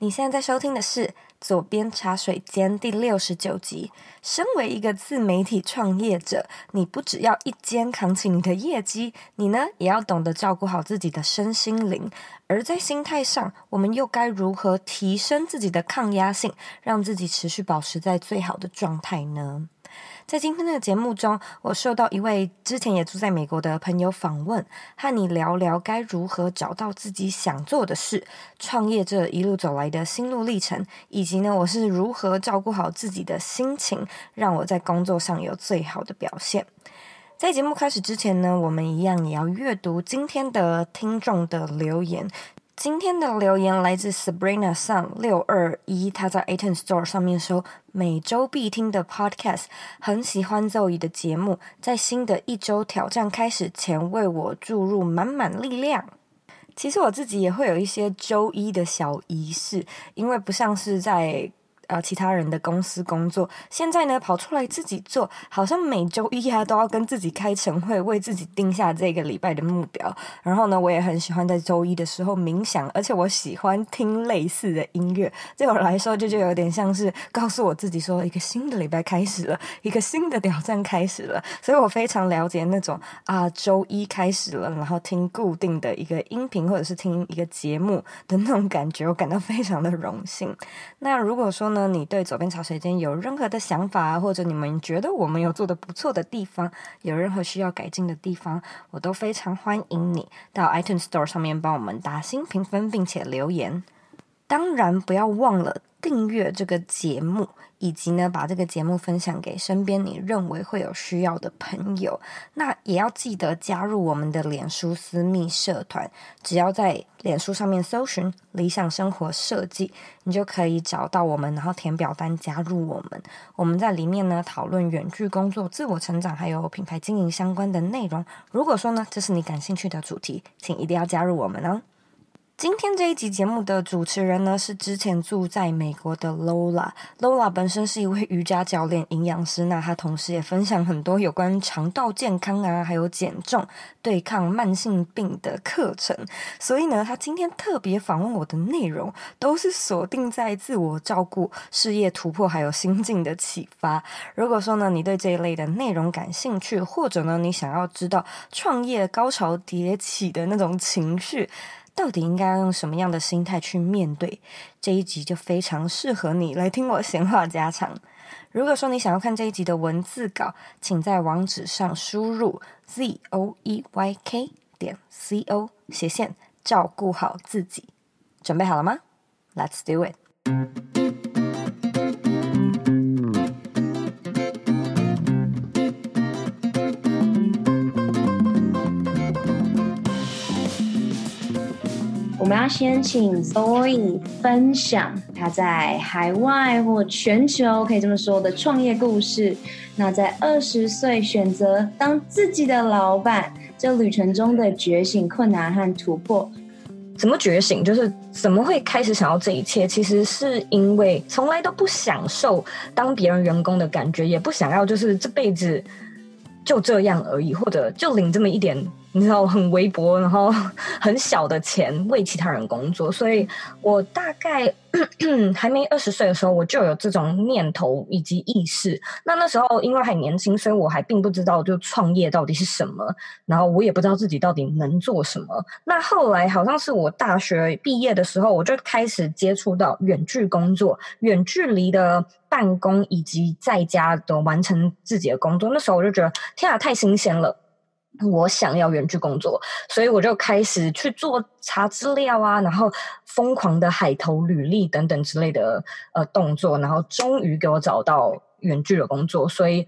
你现在在收听的是《左边茶水间》第六十九集。身为一个自媒体创业者，你不只要一肩扛起你的业绩，你呢也要懂得照顾好自己的身心灵。而在心态上，我们又该如何提升自己的抗压性，让自己持续保持在最好的状态呢？在今天的节目中，我受到一位之前也住在美国的朋友访问，和你聊聊该如何找到自己想做的事，创业这一路走来的心路历程，以及呢，我是如何照顾好自己的心情，让我在工作上有最好的表现。在节目开始之前呢，我们一样也要阅读今天的听众的留言。今天的留言来自 Sabrina Sun 六二一，他在 Aton Store 上面说，每周必听的 Podcast，很喜欢周一的节目，在新的一周挑战开始前，为我注入满满力量。其实我自己也会有一些周一的小仪式，因为不像是在。呃，其他人的公司工作，现在呢跑出来自己做，好像每周一啊都要跟自己开晨会，为自己定下这个礼拜的目标。然后呢，我也很喜欢在周一的时候冥想，而且我喜欢听类似的音乐，对我来说这就有点像是告诉我自己说，一个新的礼拜开始了，一个新的挑战开始了。所以我非常了解那种啊，周一开始了，然后听固定的一个音频或者是听一个节目的那种感觉，我感到非常的荣幸。那如果说呢，那你对左边茶水间有任何的想法，或者你们觉得我们有做的不错的地方，有任何需要改进的地方，我都非常欢迎你到 iTunes Store 上面帮我们打新评分，并且留言。当然，不要忘了订阅这个节目。以及呢，把这个节目分享给身边你认为会有需要的朋友。那也要记得加入我们的脸书私密社团，只要在脸书上面搜寻“理想生活设计”，你就可以找到我们，然后填表单加入我们。我们在里面呢讨论远距工作、自我成长还有品牌经营相关的内容。如果说呢，这是你感兴趣的主题，请一定要加入我们哦。今天这一集节目的主持人呢，是之前住在美国的 Lola。Lola 本身是一位瑜伽教练、营养师，那她同时也分享很多有关肠道健康啊，还有减重、对抗慢性病的课程。所以呢，她今天特别访问我的内容，都是锁定在自我照顾、事业突破还有心境的启发。如果说呢，你对这一类的内容感兴趣，或者呢，你想要知道创业高潮迭起的那种情绪，到底应该要用什么样的心态去面对？这一集就非常适合你来听我闲话家常。如果说你想要看这一集的文字稿，请在网址上输入 z o e y k 点 c o 斜线照顾好自己。准备好了吗？Let's do it。我们要先请 Zoe 分享他在海外或全球可以这么说的创业故事。那在二十岁选择当自己的老板，这旅程中的觉醒、困难和突破。怎么觉醒？就是怎么会开始想要这一切？其实是因为从来都不享受当别人员工的感觉，也不想要就是这辈子就这样而已，或者就领这么一点。你知道很微薄，然后很小的钱为其他人工作，所以我大概 还没二十岁的时候，我就有这种念头以及意识。那那时候因为还年轻，所以我还并不知道就创业到底是什么，然后我也不知道自己到底能做什么。那后来好像是我大学毕业的时候，我就开始接触到远距工作、远距离的办公以及在家的完成自己的工作。那时候我就觉得，天啊，太新鲜了！我想要远距工作，所以我就开始去做查资料啊，然后疯狂的海投履历等等之类的呃动作，然后终于给我找到远距的工作，所以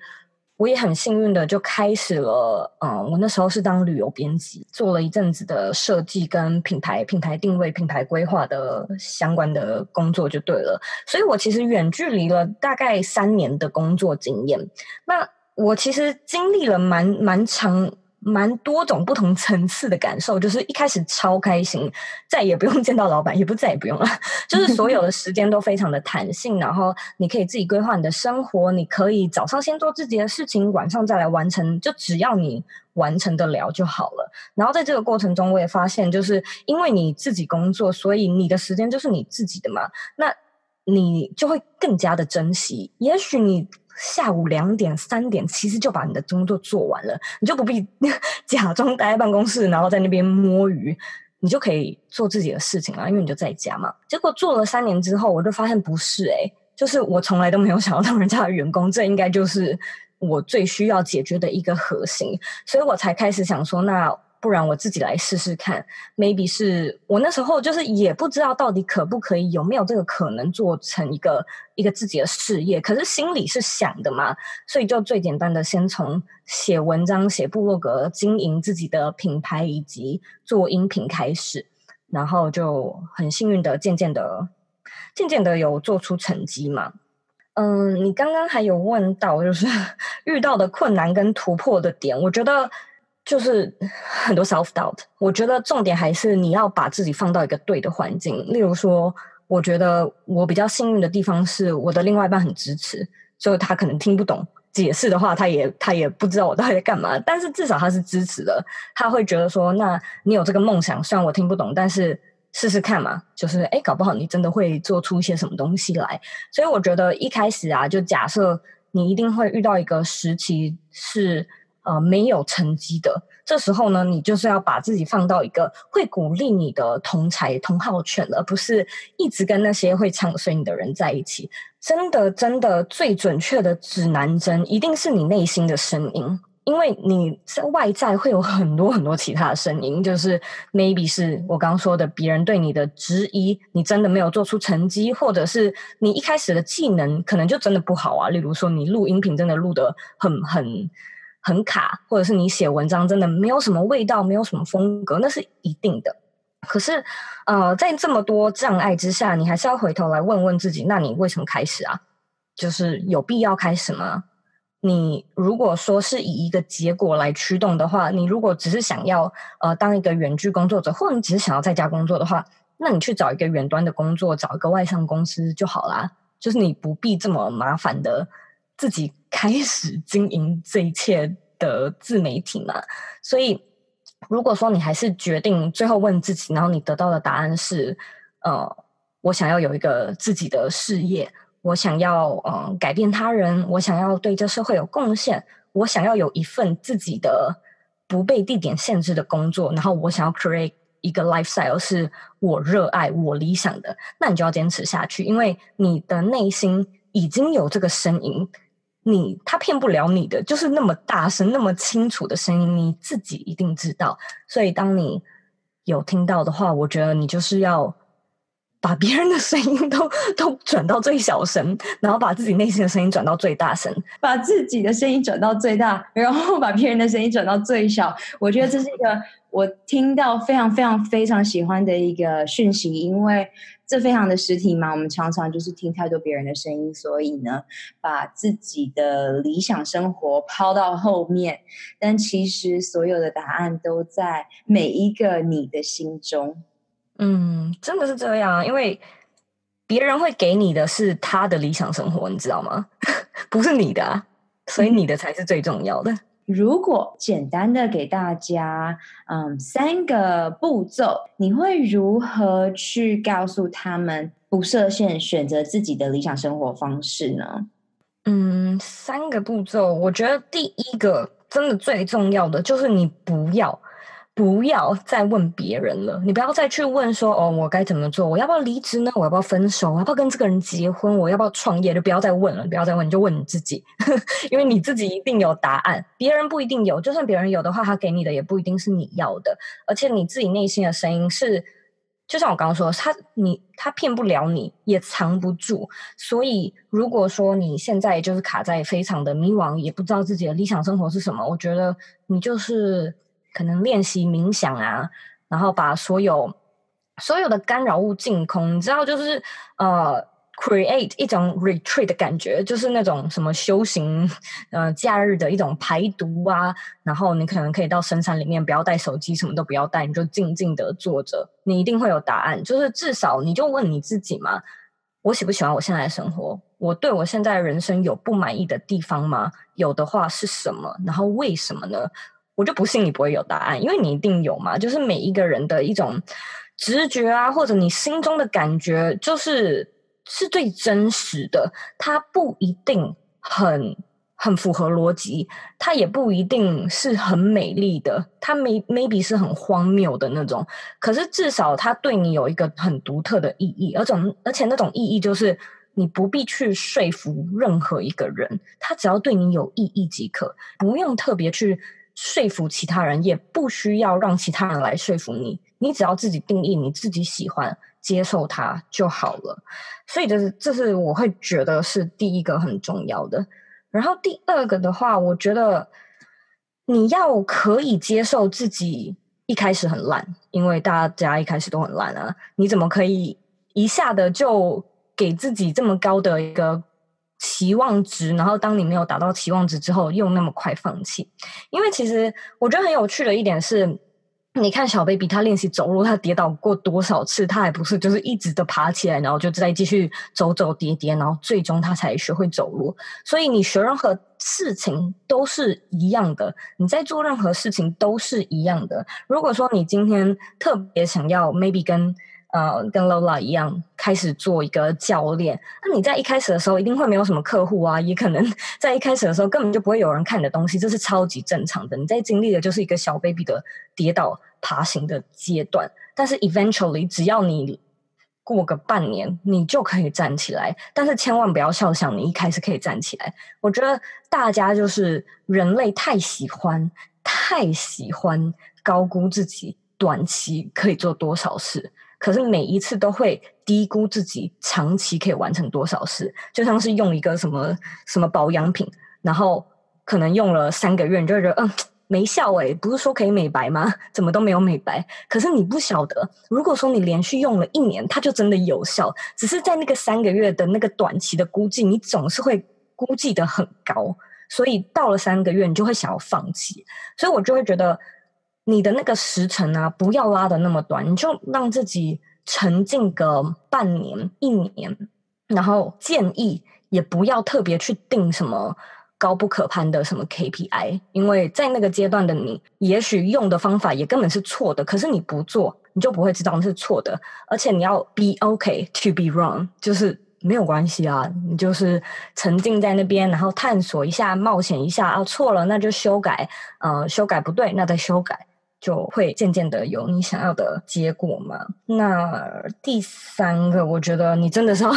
我也很幸运的就开始了。嗯，我那时候是当旅游编辑，做了一阵子的设计跟品牌、品牌定位、品牌规划的相关的工作就对了。所以我其实远距离了大概三年的工作经验。那我其实经历了蛮蛮长。蛮多种不同层次的感受，就是一开始超开心，再也不用见到老板，也不再也不用了，就是所有的时间都非常的弹性，然后你可以自己规划你的生活，你可以早上先做自己的事情，晚上再来完成，就只要你完成得了就好了。然后在这个过程中，我也发现，就是因为你自己工作，所以你的时间就是你自己的嘛，那你就会更加的珍惜。也许你。下午两点、三点，其实就把你的工作做完了，你就不必 假装待在办公室，然后在那边摸鱼，你就可以做自己的事情了，因为你就在家嘛。结果做了三年之后，我就发现不是诶、就是我从来都没有想要当人家的员工，这应该就是我最需要解决的一个核心，所以我才开始想说那。不然我自己来试试看，maybe 是我那时候就是也不知道到底可不可以，有没有这个可能做成一个一个自己的事业，可是心里是想的嘛，所以就最简单的先从写文章、写部落格、经营自己的品牌以及做音频开始，然后就很幸运的渐渐的、渐渐的有做出成绩嘛。嗯，你刚刚还有问到就是 遇到的困难跟突破的点，我觉得。就是 很多 self doubt，我觉得重点还是你要把自己放到一个对的环境。例如说，我觉得我比较幸运的地方是我的另外一半很支持，所以他可能听不懂解释的话，他也他也不知道我到底在干嘛。但是至少他是支持的，他会觉得说，那你有这个梦想，虽然我听不懂，但是试试看嘛。就是诶，搞不好你真的会做出一些什么东西来。所以我觉得一开始啊，就假设你一定会遇到一个时期是。呃，没有成绩的，这时候呢，你就是要把自己放到一个会鼓励你的同才同好圈，而不是一直跟那些会唱衰你的人在一起。真的，真的，最准确的指南针一定是你内心的声音，因为你在外在会有很多很多其他的声音，就是 maybe 是我刚刚说的别人对你的质疑，你真的没有做出成绩，或者是你一开始的技能可能就真的不好啊。例如说，你录音频真的录得很很。很卡，或者是你写文章真的没有什么味道，没有什么风格，那是一定的。可是，呃，在这么多障碍之下，你还是要回头来问问自己：那你为什么开始啊？就是有必要开始吗？你如果说是以一个结果来驱动的话，你如果只是想要呃当一个远距工作者，或者你只是想要在家工作的话，那你去找一个远端的工作，找一个外商公司就好啦。就是你不必这么麻烦的。自己开始经营这一切的自媒体嘛，所以如果说你还是决定最后问自己，然后你得到的答案是，呃，我想要有一个自己的事业，我想要呃改变他人，我想要对这社会有贡献，我想要有一份自己的不被地点限制的工作，然后我想要 create 一个 lifestyle 是我热爱、我理想的，那你就要坚持下去，因为你的内心已经有这个声音。你他骗不了你的，就是那么大声、那么清楚的声音，你自己一定知道。所以，当你有听到的话，我觉得你就是要把别人的声音都都转到最小声，然后把自己内心的声音转到最大声，把自己的声音转到最大，然后把别人的声音转到最小。我觉得这是一个我听到非常非常非常喜欢的一个讯息，因为。这非常的实体嘛，我们常常就是听太多别人的声音，所以呢，把自己的理想生活抛到后面。但其实所有的答案都在每一个你的心中。嗯，真的是这样，因为别人会给你的是他的理想生活，你知道吗？不是你的，所以你的才是最重要的。如果简单的给大家，嗯，三个步骤，你会如何去告诉他们不设限，选择自己的理想生活方式呢？嗯，三个步骤，我觉得第一个真的最重要的就是你不要。不要再问别人了，你不要再去问说哦，我该怎么做？我要不要离职呢？我要不要分手？我要不要跟这个人结婚？我要不要创业？就不要再问了，不要再问，你就问你自己，因为你自己一定有答案，别人不一定有。就算别人有的话，他给你的也不一定是你要的。而且你自己内心的声音是，就像我刚刚说，他你他骗不了你，也藏不住。所以如果说你现在就是卡在非常的迷惘，也不知道自己的理想生活是什么，我觉得你就是。可能练习冥想啊，然后把所有所有的干扰物净空。你知道，就是呃，create 一种 retreat 的感觉，就是那种什么修行，呃，假日的一种排毒啊。然后你可能可以到深山里面，不要带手机，什么都不要带，你就静静的坐着，你一定会有答案。就是至少你就问你自己嘛：我喜不喜欢我现在的生活？我对我现在人生有不满意的地方吗？有的话是什么？然后为什么呢？我就不信你不会有答案，因为你一定有嘛。就是每一个人的一种直觉啊，或者你心中的感觉，就是。是最真实的，它不一定很很符合逻辑，它也不一定是很美丽的，它 may maybe 是很荒谬的那种。可是至少它对你有一个很独特的意义，而种而且那种意义就是你不必去说服任何一个人，他只要对你有意义即可，不用特别去说服其他人，也不需要让其他人来说服你，你只要自己定义你自己喜欢。接受它就好了，所以这是这是我会觉得是第一个很重要的。然后第二个的话，我觉得你要可以接受自己一开始很烂，因为大家一开始都很烂啊。你怎么可以一下的就给自己这么高的一个期望值？然后当你没有达到期望值之后，又那么快放弃？因为其实我觉得很有趣的一点是。你看小 baby，他练习走路，他跌倒过多少次，他还不是就是一直的爬起来，然后就再继续走走跌跌，然后最终他才学会走路。所以你学任何事情都是一样的，你在做任何事情都是一样的。如果说你今天特别想要，maybe 跟。呃，跟 Lola 一样开始做一个教练。那你在一开始的时候一定会没有什么客户啊，也可能 在一开始的时候根本就不会有人看你的东西，这是超级正常的。你在经历的就是一个小 baby 的跌倒爬行的阶段，但是 eventually 只要你过个半年，你就可以站起来。但是千万不要笑想你一开始可以站起来。我觉得大家就是人类太喜欢太喜欢高估自己短期可以做多少事。可是每一次都会低估自己长期可以完成多少事，就像是用一个什么什么保养品，然后可能用了三个月，你就会觉得嗯没效诶，不是说可以美白吗？怎么都没有美白？可是你不晓得，如果说你连续用了一年，它就真的有效，只是在那个三个月的那个短期的估计，你总是会估计得很高，所以到了三个月，你就会想要放弃，所以我就会觉得。你的那个时程啊，不要拉的那么短，你就让自己沉浸个半年、一年，然后建议也不要特别去定什么高不可攀的什么 KPI，因为在那个阶段的你，也许用的方法也根本是错的，可是你不做，你就不会知道那是错的，而且你要 be okay to be wrong，就是没有关系啊，你就是沉浸在那边，然后探索一下，冒险一下啊，错了那就修改，呃，修改不对，那再修改。就会渐渐的有你想要的结果嘛。那第三个，我觉得你真的是要，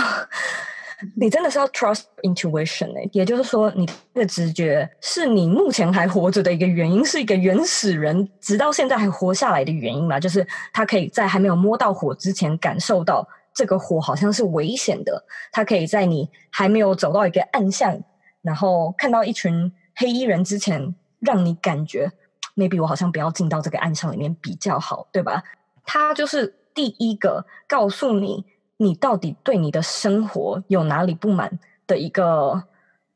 你真的是要 trust intuition 诶，也就是说，你的直觉是你目前还活着的一个原因，是一个原始人直到现在还活下来的原因嘛。就是他可以在还没有摸到火之前感受到这个火好像是危险的，他可以在你还没有走到一个暗巷，然后看到一群黑衣人之前，让你感觉。Maybe 我好像不要进到这个暗箱里面比较好，对吧？他就是第一个告诉你，你到底对你的生活有哪里不满的一个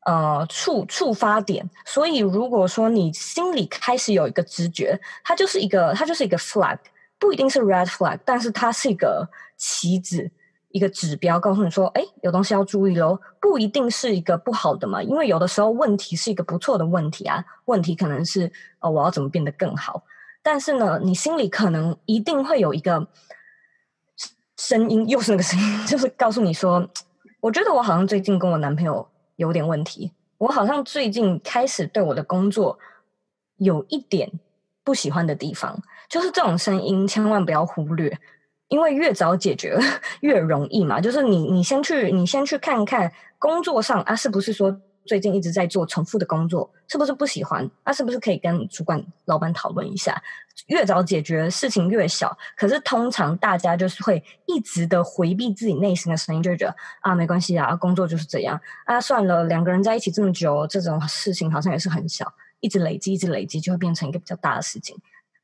呃触触发点。所以如果说你心里开始有一个直觉，它就是一个它就是一个 flag，不一定是 red flag，但是它是一个旗子。一个指标告诉你说：“哎，有东西要注意喽。”不一定是一个不好的嘛，因为有的时候问题是一个不错的问题啊。问题可能是哦，我要怎么变得更好？但是呢，你心里可能一定会有一个声音，又是那个声音，就是告诉你说：“我觉得我好像最近跟我男朋友有点问题，我好像最近开始对我的工作有一点不喜欢的地方。”就是这种声音，千万不要忽略。因为越早解决 越容易嘛，就是你你先去你先去看看工作上啊，是不是说最近一直在做重复的工作，是不是不喜欢啊？是不是可以跟主管老板讨论一下？越早解决事情越小，可是通常大家就是会一直的回避自己内心的声音，就觉得啊没关系啊，工作就是这样啊，算了，两个人在一起这么久，这种事情好像也是很小，一直累积一直累积就会变成一个比较大的事情，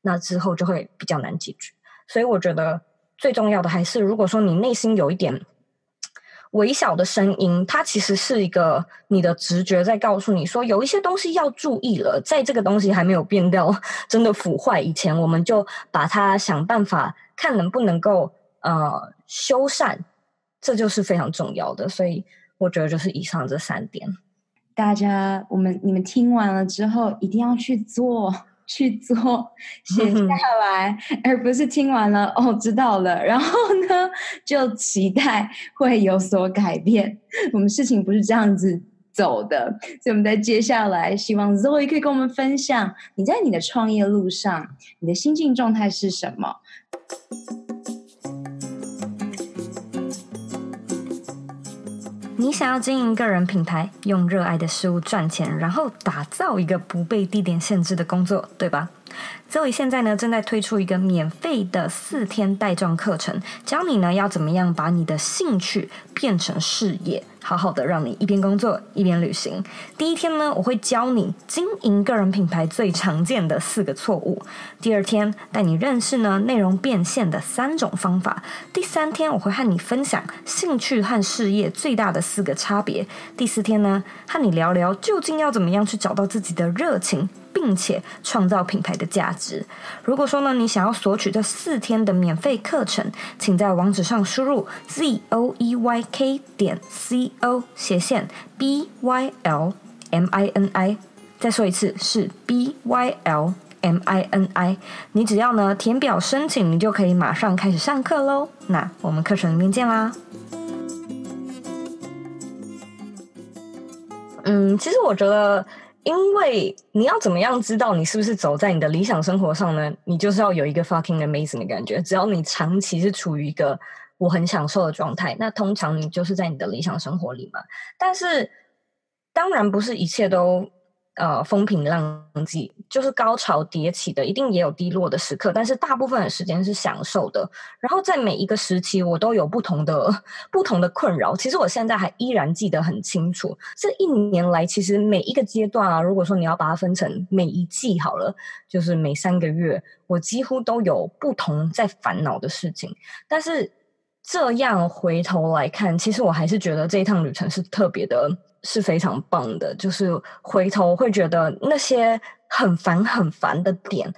那之后就会比较难解决，所以我觉得。最重要的还是，如果说你内心有一点微小的声音，它其实是一个你的直觉在告诉你说，有一些东西要注意了。在这个东西还没有变掉、真的腐坏以前，我们就把它想办法看能不能够呃修缮，这就是非常重要的。所以我觉得就是以上这三点，大家我们你们听完了之后一定要去做。去做，写下来，而不是听完了哦，知道了，然后呢，就期待会有所改变。我们事情不是这样子走的，所以我们在接下来，希望 Zoe 可以跟我们分享，你在你的创业路上，你的心境状态是什么？你想要经营个人品牌，用热爱的事物赚钱，然后打造一个不被地点限制的工作，对吧？所以现在呢，正在推出一个免费的四天带状课程，教你呢要怎么样把你的兴趣变成事业，好好的让你一边工作一边旅行。第一天呢，我会教你经营个人品牌最常见的四个错误；第二天带你认识呢内容变现的三种方法；第三天我会和你分享兴趣和事业最大的四个差别；第四天呢，和你聊聊究竟要怎么样去找到自己的热情。并且创造品牌的价值。如果说呢，你想要索取这四天的免费课程，请在网址上输入 z o e y k 点 c o 斜线 b y l m i n i。再说一次，是 b y l m i n i。你只要呢填表申请，你就可以马上开始上课喽。那我们课程里面见啦。嗯，其实我觉得。因为你要怎么样知道你是不是走在你的理想生活上呢？你就是要有一个 fucking amazing 的感觉。只要你长期是处于一个我很享受的状态，那通常你就是在你的理想生活里嘛。但是当然不是一切都。呃，风平浪静就是高潮迭起的，一定也有低落的时刻，但是大部分的时间是享受的。然后在每一个时期，我都有不同的不同的困扰。其实我现在还依然记得很清楚。这一年来，其实每一个阶段啊，如果说你要把它分成每一季好了，就是每三个月，我几乎都有不同在烦恼的事情。但是这样回头来看，其实我还是觉得这一趟旅程是特别的。是非常棒的，就是回头会觉得那些很烦很烦的点，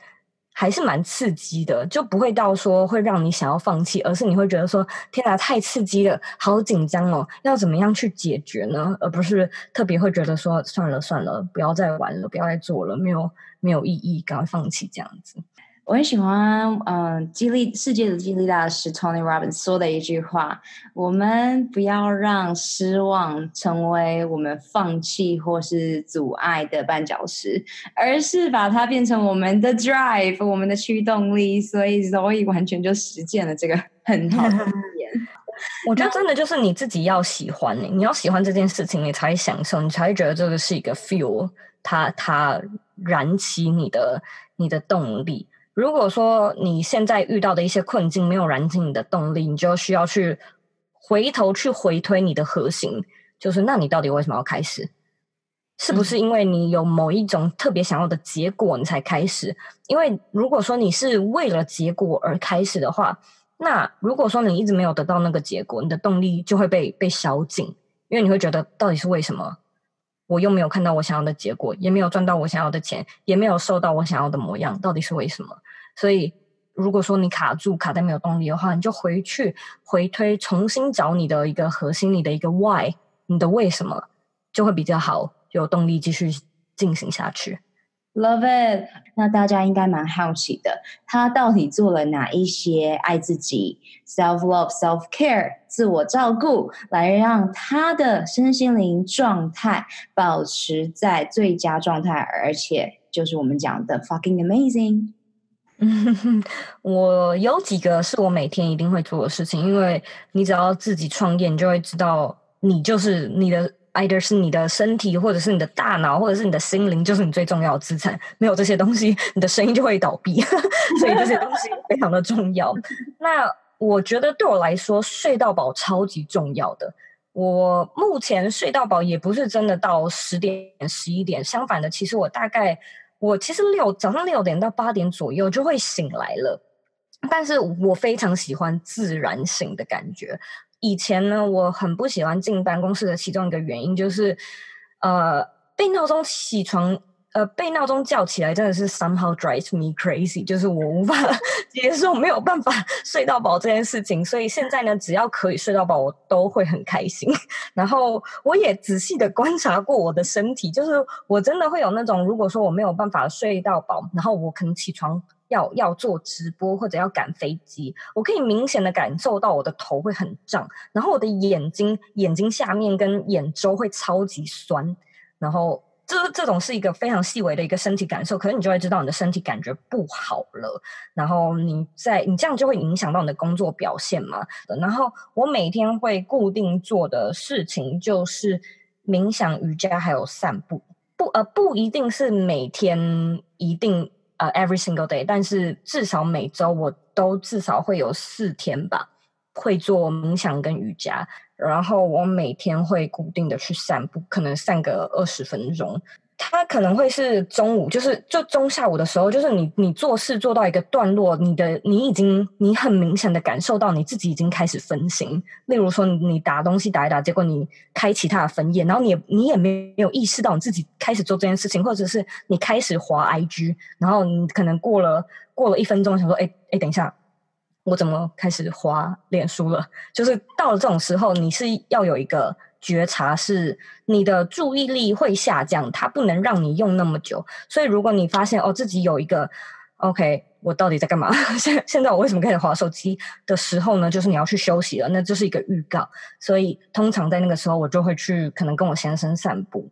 还是蛮刺激的，就不会到说会让你想要放弃，而是你会觉得说天哪，太刺激了，好紧张哦，要怎么样去解决呢？而不是特别会觉得说算了算了，不要再玩了，不要再做了，没有没有意义，赶快放弃这样子。我很喜欢，嗯、激励世界的激励大师 Tony Robbins 说的一句话：我们不要让失望成为我们放弃或是阻碍的绊脚石，而是把它变成我们的 drive，我们的驱动力。所以 Zoe 完全就实践了这个很好的语言。我觉得真的就是你自己要喜欢，你要喜欢这件事情，你才会享受，你才会觉得这个是一个 fuel，它它燃起你的你的动力。如果说你现在遇到的一些困境没有燃起你的动力，你就需要去回头去回推你的核心，就是那你到底为什么要开始？是不是因为你有某一种特别想要的结果你才开始？因为如果说你是为了结果而开始的话，那如果说你一直没有得到那个结果，你的动力就会被被消尽，因为你会觉得到底是为什么？我又没有看到我想要的结果，也没有赚到我想要的钱，也没有瘦到我想要的模样，到底是为什么？所以，如果说你卡住、卡在没有动力的话，你就回去回推，重新找你的一个核心，你的一个 why，你的为什么，就会比较好，有动力继续进行下去。Love it！那大家应该蛮好奇的，他到底做了哪一些爱自己、self love、self care、自我照顾，来让他的身心灵状态保持在最佳状态，而且就是我们讲的 fucking amazing。嗯，我有几个是我每天一定会做的事情，因为你只要自己创业，你就会知道，你就是你的，either 是你的身体，或者是你的大脑，或者是你的心灵，就是你最重要的资产。没有这些东西，你的生意就会倒闭。所以这些东西非常的重要。那我觉得对我来说，睡到饱超级重要的。我目前睡到饱也不是真的到十点、十一点，相反的，其实我大概。我其实六早上六点到八点左右就会醒来了，但是我非常喜欢自然醒的感觉，以前呢，我很不喜欢进办公室的其中一个原因就是，呃，被闹钟起床。呃，被闹钟叫起来真的是 somehow drives me crazy，就是我无法 接受没有办法 睡到饱这件事情。所以现在呢，只要可以睡到饱，我都会很开心。然后我也仔细的观察过我的身体，就是我真的会有那种，如果说我没有办法睡到饱，然后我可能起床要要做直播或者要赶飞机，我可以明显的感受到我的头会很胀，然后我的眼睛眼睛下面跟眼周会超级酸，然后。这这种是一个非常细微的一个身体感受，可是你就会知道你的身体感觉不好了，然后你在你这样就会影响到你的工作表现嘛。然后我每天会固定做的事情就是冥想、瑜伽还有散步，不呃不一定是每天一定呃 every single day，但是至少每周我都至少会有四天吧，会做冥想跟瑜伽。然后我每天会固定的去散步，可能散个二十分钟。它可能会是中午，就是就中下午的时候，就是你你做事做到一个段落，你的你已经你很明显的感受到你自己已经开始分心。例如说你打东西打一打，结果你开其他的分页，然后你你也没有意识到你自己开始做这件事情，或者是你开始滑 IG，然后你可能过了过了一分钟，想说，哎哎，等一下。我怎么开始滑脸书了？就是到了这种时候，你是要有一个觉察，是你的注意力会下降，它不能让你用那么久。所以，如果你发现哦自己有一个 OK，我到底在干嘛？现现在我为什么开始滑手机的时候呢？就是你要去休息了，那就是一个预告。所以，通常在那个时候，我就会去可能跟我先生散步，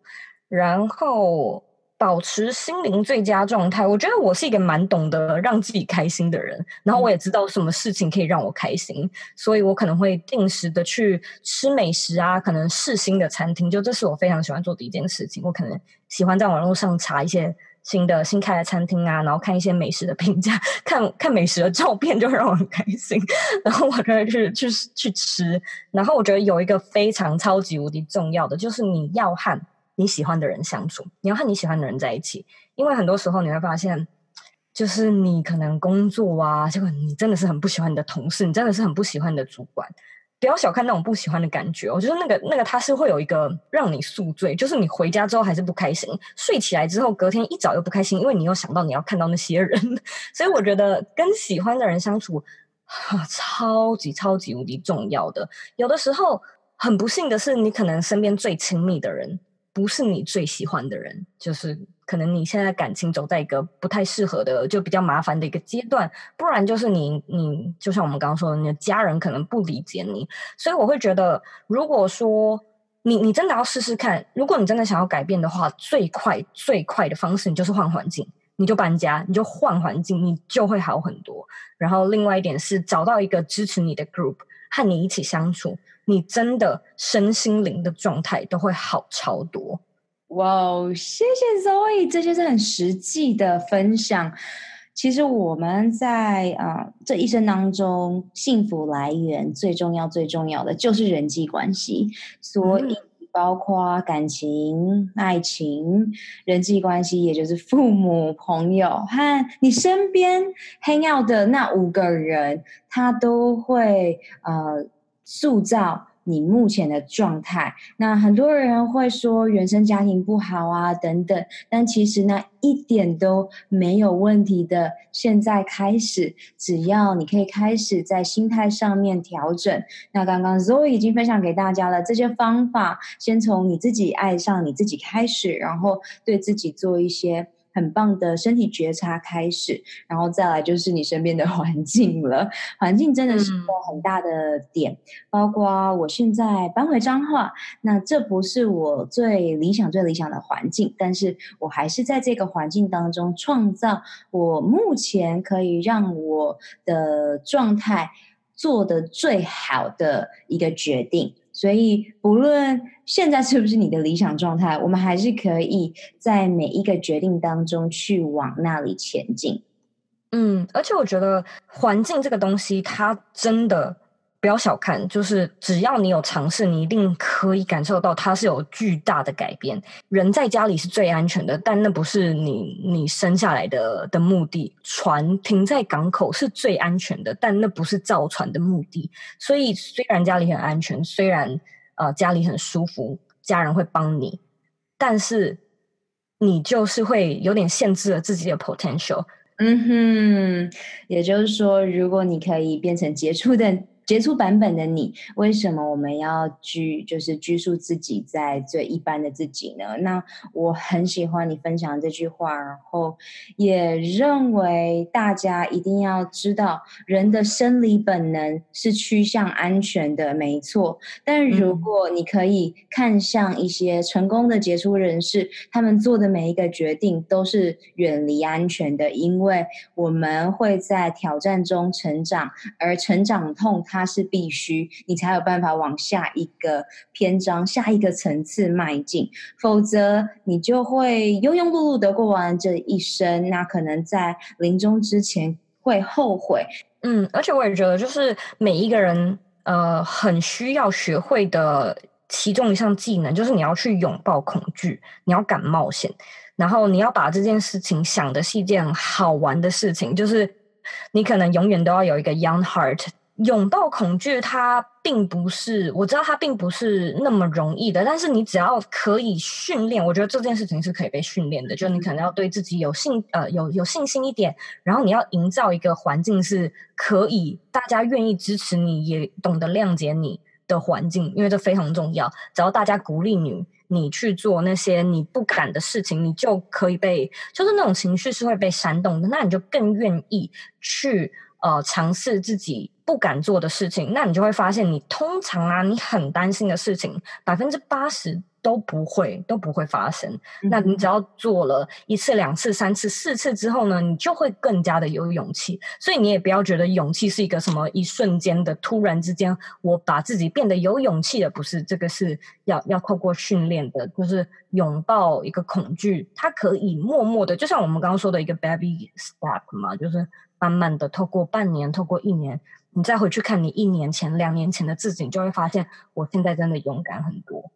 然后。保持心灵最佳状态，我觉得我是一个蛮懂得让自己开心的人，然后我也知道什么事情可以让我开心，所以我可能会定时的去吃美食啊，可能试新的餐厅，就这是我非常喜欢做的一件事情。我可能喜欢在网络上查一些新的新开的餐厅啊，然后看一些美食的评价，看看美食的照片就会让我很开心，然后我就会去去去吃。然后我觉得有一个非常超级无敌重要的，就是你要和。你喜欢的人相处，你要和你喜欢的人在一起，因为很多时候你会发现，就是你可能工作啊，结果你真的是很不喜欢你的同事，你真的是很不喜欢你的主管。不要小看那种不喜欢的感觉，我觉得那个那个他是会有一个让你宿醉，就是你回家之后还是不开心，睡起来之后隔天一早又不开心，因为你又想到你要看到那些人，所以我觉得跟喜欢的人相处，哈，超级超级无敌重要的。有的时候很不幸的是，你可能身边最亲密的人。不是你最喜欢的人，就是可能你现在感情走在一个不太适合的，就比较麻烦的一个阶段，不然就是你你就像我们刚刚说的，你的家人可能不理解你，所以我会觉得，如果说你你真的要试试看，如果你真的想要改变的话，最快最快的方式，你就是换环境，你就搬家，你就换环境，你就会好很多。然后另外一点是找到一个支持你的 group，和你一起相处。你真的身心灵的状态都会好超多。哇哦，谢谢 Zoe，这些是很实际的分享。其实我们在啊、呃、这一生当中，幸福来源最重要、最重要的就是人际关系，所以包括感情、爱情、人际关系，也就是父母、朋友和你身边 hang out 的那五个人，他都会呃。塑造你目前的状态。那很多人会说原生家庭不好啊，等等，但其实那一点都没有问题的。现在开始，只要你可以开始在心态上面调整。那刚刚 Zoe 已经分享给大家了这些方法，先从你自己爱上你自己开始，然后对自己做一些。很棒的身体觉察开始，然后再来就是你身边的 环境了。环境真的是一个很大的点，嗯、包括我现在搬回彰化，那这不是我最理想、最理想的环境，但是我还是在这个环境当中创造我目前可以让我的状态做得最好的一个决定。所以，不论现在是不是你的理想状态，我们还是可以在每一个决定当中去往那里前进。嗯，而且我觉得环境这个东西，它真的不要小看，就是只要你有尝试，你一定可以感受到它是有巨大的改变。人在家里是最安全的，但那不是你你生下来的的目的。船停在港口是最安全的，但那不是造船的目的。所以虽然家里很安全，虽然呃家里很舒服，家人会帮你，但是你就是会有点限制了自己的 potential。嗯哼，也就是说，如果你可以变成杰出的。杰出版本的你，为什么我们要拘，就是拘束自己在最一般的自己呢？那我很喜欢你分享这句话，然后也认为大家一定要知道，人的生理本能是趋向安全的，没错。但如果你可以看向一些成功的杰出人士，他们做的每一个决定都是远离安全的，因为我们会在挑战中成长，而成长痛。它是必须，你才有办法往下一个篇章、下一个层次迈进，否则你就会庸庸碌碌的过完这一生，那可能在临终之前会后悔。嗯，而且我也觉得，就是每一个人呃，很需要学会的其中一项技能，就是你要去拥抱恐惧，你要敢冒险，然后你要把这件事情想的是一件好玩的事情，就是你可能永远都要有一个 young heart。拥抱恐惧，它并不是，我知道它并不是那么容易的，但是你只要可以训练，我觉得这件事情是可以被训练的。就你可能要对自己有信，呃，有有信心一点，然后你要营造一个环境是可以大家愿意支持你，也懂得谅解你的环境，因为这非常重要。只要大家鼓励你，你去做那些你不敢的事情，你就可以被，就是那种情绪是会被煽动的，那你就更愿意去。呃，尝试自己不敢做的事情，那你就会发现，你通常啊，你很担心的事情，百分之八十都不会都不会发生。嗯。那你只要做了一次、两次、三次、四次之后呢，你就会更加的有勇气。所以你也不要觉得勇气是一个什么一瞬间的，突然之间我把自己变得有勇气的，不是，这个是要要透过训练的，就是拥抱一个恐惧，它可以默默的，就像我们刚刚说的一个 baby step 嘛，就是。慢慢的，透过半年，透过一年，你再回去看你一年前、两年前的自己，你就会发现，我现在真的勇敢很多。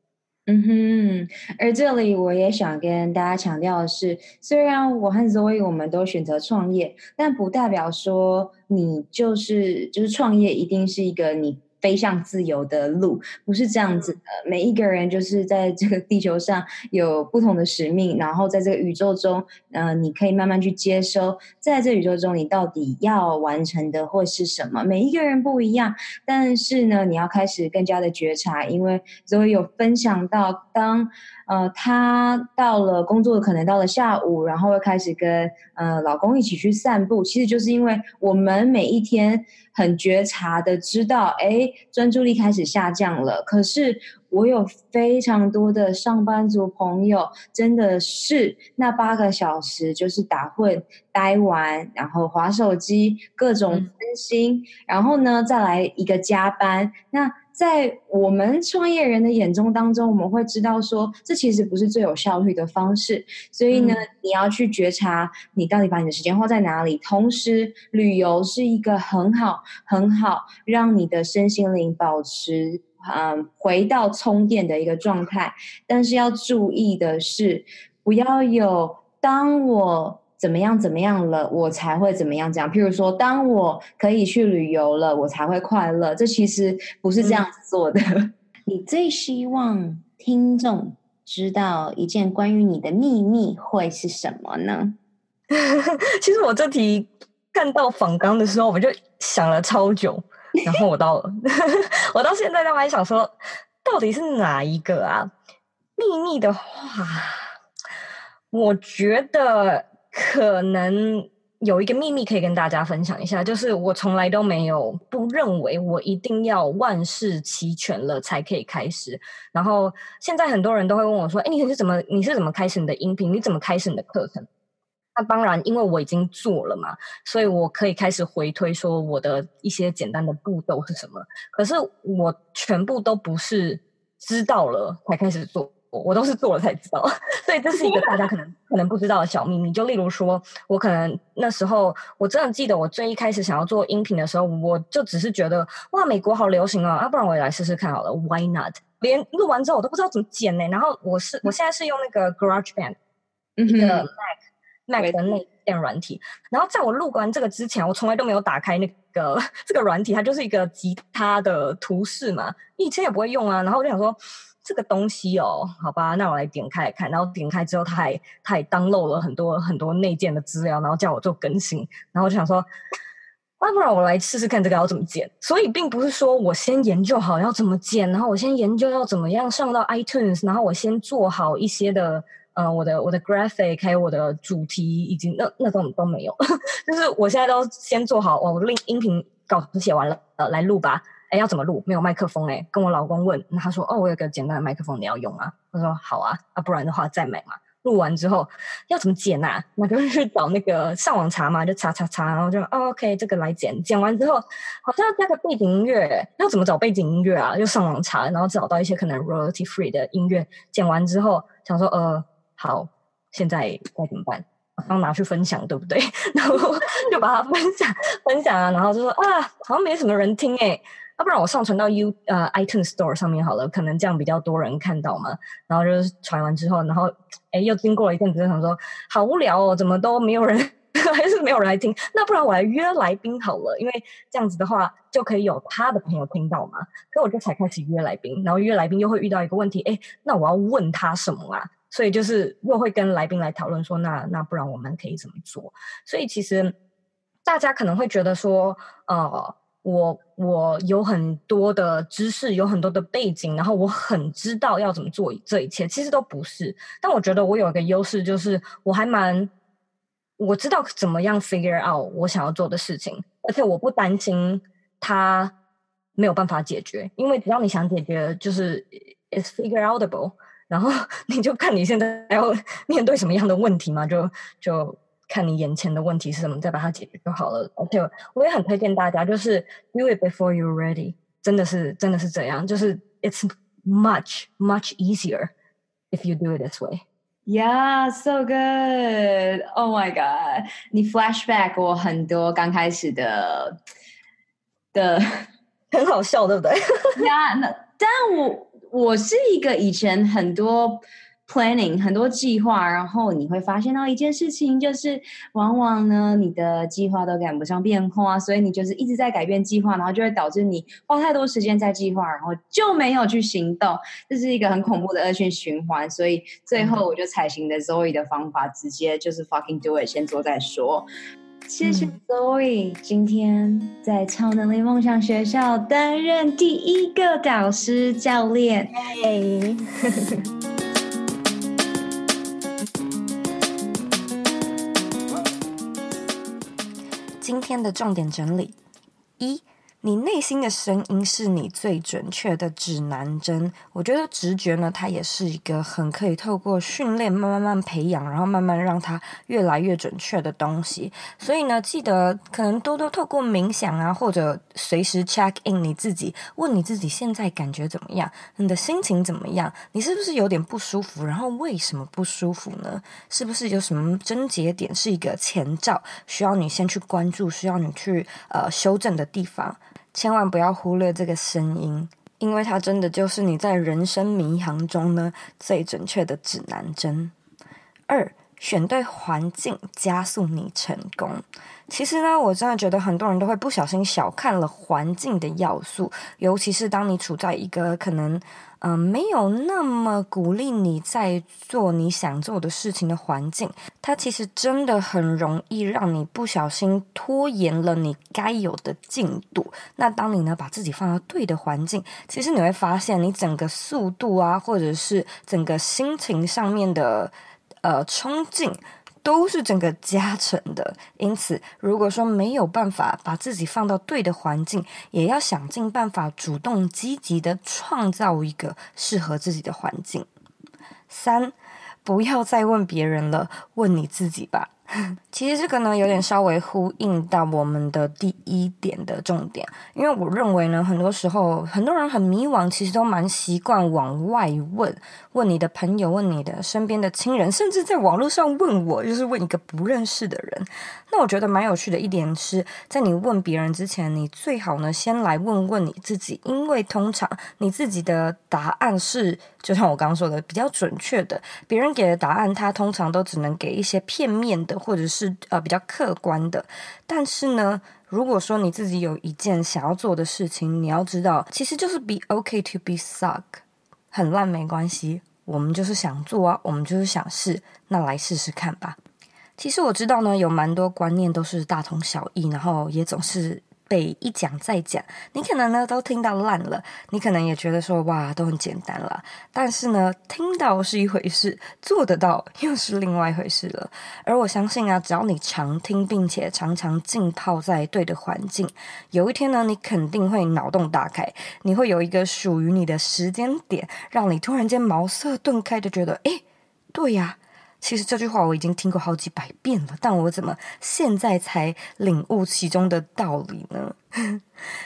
嗯哼，而这里我也想跟大家强调的是，虽然我和 Zoe 我们都选择创业，但不代表说你就是就是创业一定是一个你。飞向自由的路不是这样子的。每一个人就是在这个地球上有不同的使命，然后在这个宇宙中，呃，你可以慢慢去接收，在这宇宙中你到底要完成的会是什么？每一个人不一样，但是呢，你要开始更加的觉察，因为 Zoe 有分享到，当呃他到了工作，可能到了下午，然后会开始跟呃老公一起去散步，其实就是因为我们每一天。很觉察的知道，哎，专注力开始下降了。可是我有非常多的上班族朋友，真的是那八个小时就是打混、呆玩，然后划手机，各种分心，嗯、然后呢再来一个加班。那在我们创业人的眼中当中，我们会知道说，这其实不是最有效率的方式。所以呢，嗯、你要去觉察你到底把你的时间花在哪里。同时，旅游是一个很好、很好让你的身心灵保持嗯回到充电的一个状态。但是要注意的是，不要有当我。怎么样？怎么样了，我才会怎么样？这样，譬如说，当我可以去旅游了，我才会快乐。这其实不是这样子做的。嗯、你最希望听众知道一件关于你的秘密会是什么呢？其实我这题看到访纲的时候，我就想了超久，然后我到 我到现在都还想说，到底是哪一个啊？秘密的话，我觉得。可能有一个秘密可以跟大家分享一下，就是我从来都没有不认为我一定要万事齐全了才可以开始。然后现在很多人都会问我说：“哎，你是怎么你是怎么开始你的音频？你怎么开始你的课程？”那当然，因为我已经做了嘛，所以我可以开始回推说我的一些简单的步骤是什么。可是我全部都不是知道了才开始做。我都是做了才知道，所以这是一个大家可能可能不知道的小秘密。就例如说，我可能那时候我真的记得，我最一开始想要做音频的时候，我就只是觉得哇，美国好流行啊，啊，不然我也来试试看好了，Why not？连录完之后我都不知道怎么剪呢。然后我是我现在是用那个 GarageBand，一个 Mac Mac 的内建软体。然后在我录完这个之前，我从来都没有打开那个 这个软体，它就是一个吉他的图示嘛，以前也不会用啊。然后我就想说。这个东西哦，好吧，那我来点开来看，然后点开之后，他还他还 download 了很多很多内建的资料，然后叫我做更新，然后我就想说，那不然我来试试看这个要怎么剪。所以并不是说我先研究好要怎么剪，然后我先研究要怎么样上到 iTunes，然后我先做好一些的呃我的我的 graphic 还有我的主题，以及那那种都没有，就是我现在都先做好，我的音频稿子写完了，呃，来录吧。哎，要怎么录？没有麦克风哎，跟我老公问，他说：“哦，我有个简单的麦克风，你要用吗？”我说：“好啊，啊，不然的话再买嘛。”录完之后要怎么剪啊？那就去找那个上网查嘛，就查查查，然后就哦，OK，这个来剪。剪完之后好像要加个背景音乐，要怎么找背景音乐啊？就上网查，然后找到一些可能 royalty free 的音乐。剪完之后想说：“呃，好，现在该怎么办？刚拿去分享，对不对？” 然后就把它分享分享啊，然后就说：“啊，好像没什么人听哎。”要、不然我上传到 U 呃 iTunes Store 上面好了，可能这样比较多人看到嘛。然后就是传完之后，然后哎又经过了一阵子，就想说好无聊哦，怎么都没有人，还是没有人来听。那不然我来约来宾好了，因为这样子的话就可以有他的朋友听到嘛。所以我就才开始约来宾，然后约来宾又会遇到一个问题，哎，那我要问他什么啊？所以就是又会跟来宾来讨论说，那那不然我们可以怎么做？所以其实大家可能会觉得说，呃。我我有很多的知识，有很多的背景，然后我很知道要怎么做这一切，其实都不是。但我觉得我有一个优势，就是我还蛮我知道怎么样 figure out 我想要做的事情，而且我不担心它没有办法解决，因为只要你想解决，就是 is figure outable，然后你就看你现在要面对什么样的问题嘛，就就。看你眼前的问题是什么，再把它解决就好了。而且我也很推荐大家，就是 do it before you're ready，真的是真的是这样，就是 it's much much easier if you do it this way. Yeah, so good. Oh my god！你 flashback 我很多刚开始的的很好笑，对不对？呀，那但我我是一个以前很多。Planning 很多计划，然后你会发现到一件事情，就是往往呢，你的计划都赶不上变化，所以你就是一直在改变计划，然后就会导致你花太多时间在计划，然后就没有去行动，这是一个很恐怖的恶性循环。所以最后我就采行的 Zoe 的方法，直接就是 fucking do it，先做再说。谢谢 Zoe，今天在超能力梦想学校担任第一个导师教练。Hey. 今天的重点整理一。你内心的声音是你最准确的指南针。我觉得直觉呢，它也是一个很可以透过训练慢慢慢培养，然后慢慢让它越来越准确的东西。所以呢，记得可能多多透过冥想啊，或者随时 check in 你自己，问你自己现在感觉怎么样，你的心情怎么样，你是不是有点不舒服？然后为什么不舒服呢？是不是有什么症结点是一个前兆，需要你先去关注，需要你去呃修正的地方？千万不要忽略这个声音，因为它真的就是你在人生迷航中呢最准确的指南针。二，选对环境，加速你成功。其实呢，我真的觉得很多人都会不小心小看了环境的要素，尤其是当你处在一个可能。嗯，没有那么鼓励你在做你想做的事情的环境，它其实真的很容易让你不小心拖延了你该有的进度。那当你呢把自己放到对的环境，其实你会发现你整个速度啊，或者是整个心情上面的呃冲劲。都是整个加成的，因此，如果说没有办法把自己放到对的环境，也要想尽办法主动积极的创造一个适合自己的环境。三，不要再问别人了，问你自己吧。其实这个呢，有点稍微呼应到我们的第一点的重点，因为我认为呢，很多时候很多人很迷惘，其实都蛮习惯往外问，问你的朋友，问你的身边的亲人，甚至在网络上问我，就是问一个不认识的人。那我觉得蛮有趣的一点是，在你问别人之前，你最好呢先来问问你自己，因为通常你自己的答案是，就像我刚刚说的，比较准确的，别人给的答案，他通常都只能给一些片面的。或者是呃比较客观的，但是呢，如果说你自己有一件想要做的事情，你要知道，其实就是 be okay to be suck，很烂没关系，我们就是想做啊，我们就是想试，那来试试看吧。其实我知道呢，有蛮多观念都是大同小异，然后也总是。被一讲再讲，你可能呢都听到烂了，你可能也觉得说哇都很简单了，但是呢听到是一回事，做得到又是另外一回事了。而我相信啊，只要你常听，并且常常浸泡在对的环境，有一天呢，你肯定会脑洞大开，你会有一个属于你的时间点，让你突然间茅塞顿开的觉得，诶，对呀。其实这句话我已经听过好几百遍了，但我怎么现在才领悟其中的道理呢？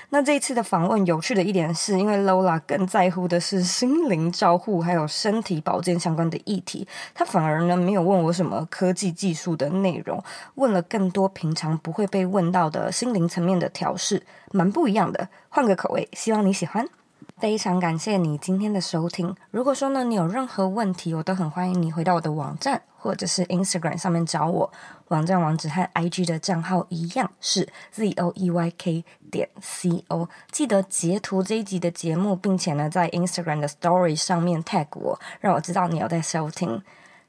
那这一次的访问有趣的一点是，因为 Lola 更在乎的是心灵照护还有身体保健相关的议题，她反而呢没有问我什么科技技术的内容，问了更多平常不会被问到的心灵层面的调试，蛮不一样的，换个口味，希望你喜欢。非常感谢你今天的收听。如果说呢，你有任何问题，我都很欢迎你回到我的网站或者是 Instagram 上面找我。网站网址和 IG 的账号一样是 zoeyk 点 co。记得截图这一集的节目，并且呢，在 Instagram 的 Story 上面 tag 我，让我知道你有在收听。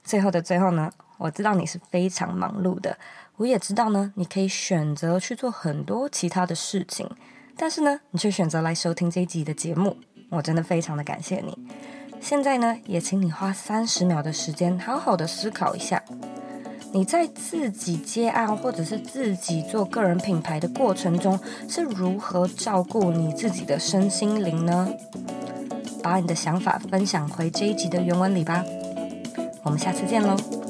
最后的最后呢，我知道你是非常忙碌的，我也知道呢，你可以选择去做很多其他的事情。但是呢，你却选择来收听这一集的节目，我真的非常的感谢你。现在呢，也请你花三十秒的时间，好好的思考一下，你在自己接案或者是自己做个人品牌的过程中，是如何照顾你自己的身心灵呢？把你的想法分享回这一集的原文里吧。我们下次见喽。